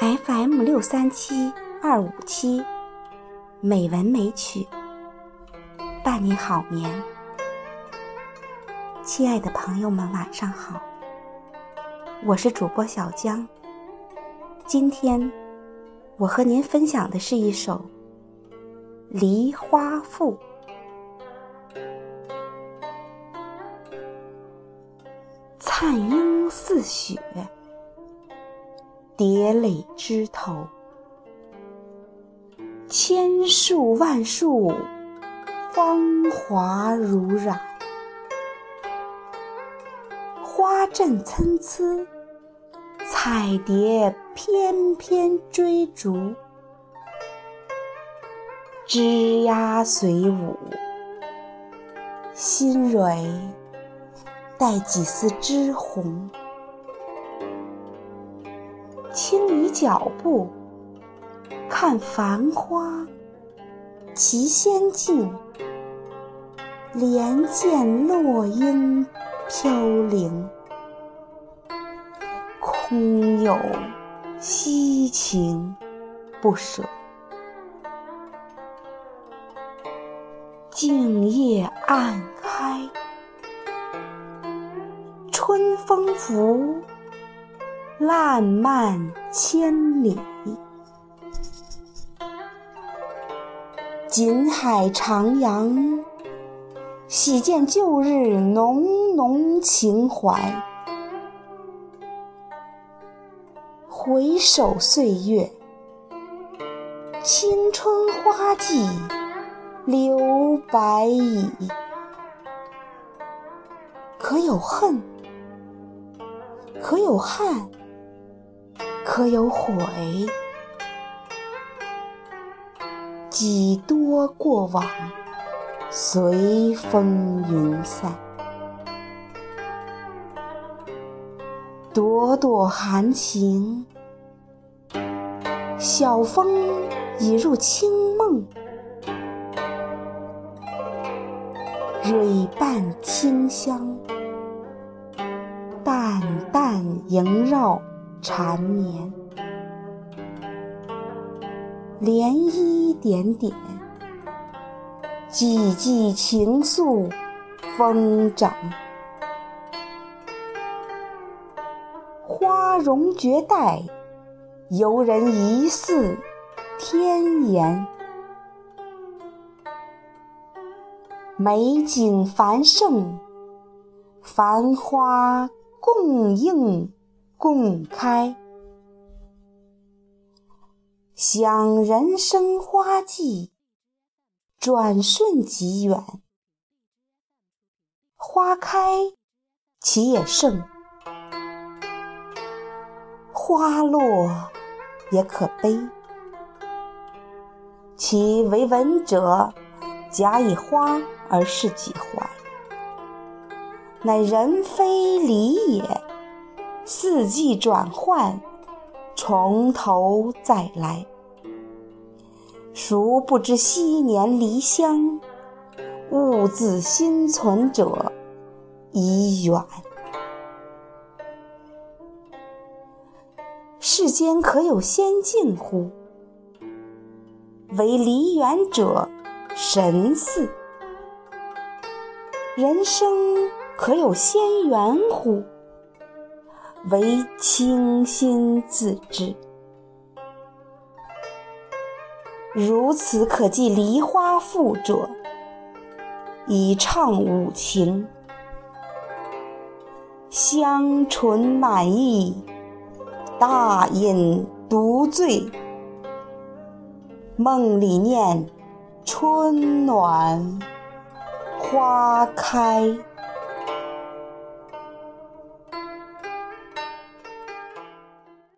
FM 六三七二五七，美文美曲，伴你好眠。亲爱的朋友们，晚上好，我是主播小江。今天我和您分享的是一首《梨花赋》。灿英似雪，叠垒枝头，千树万树，芳华如染。花阵参差，彩蝶翩翩追逐，枝桠随舞，心蕊。带几丝枝红，轻移脚步，看繁花，其仙境，莲见落英飘零，空有凄情不舍，静夜暗开。春风拂，烂漫千里。锦海徜徉，喜见旧日浓浓情怀。回首岁月，青春花季留白矣。可有恨？可有憾，可有悔？几多过往，随风云散。朵朵含情，晓风已入清梦。蕊伴清香。淡淡萦绕缠绵，涟漪点点，寂寂情愫疯长。花容绝代，游人疑似天颜。美景繁盛，繁花。共映共开，想人生花季，转瞬即远。花开其也盛，花落也可悲。其为文者，假以花而示己怀。乃人非礼也，四季转换，从头再来。孰不知昔年离乡，物自心存者已远。世间可有仙境乎？唯离远者神似。人生。可有仙缘乎？唯清心自知。如此可寄《梨花赋》者，以畅五情。香醇满溢，大饮独醉。梦里念春暖花开。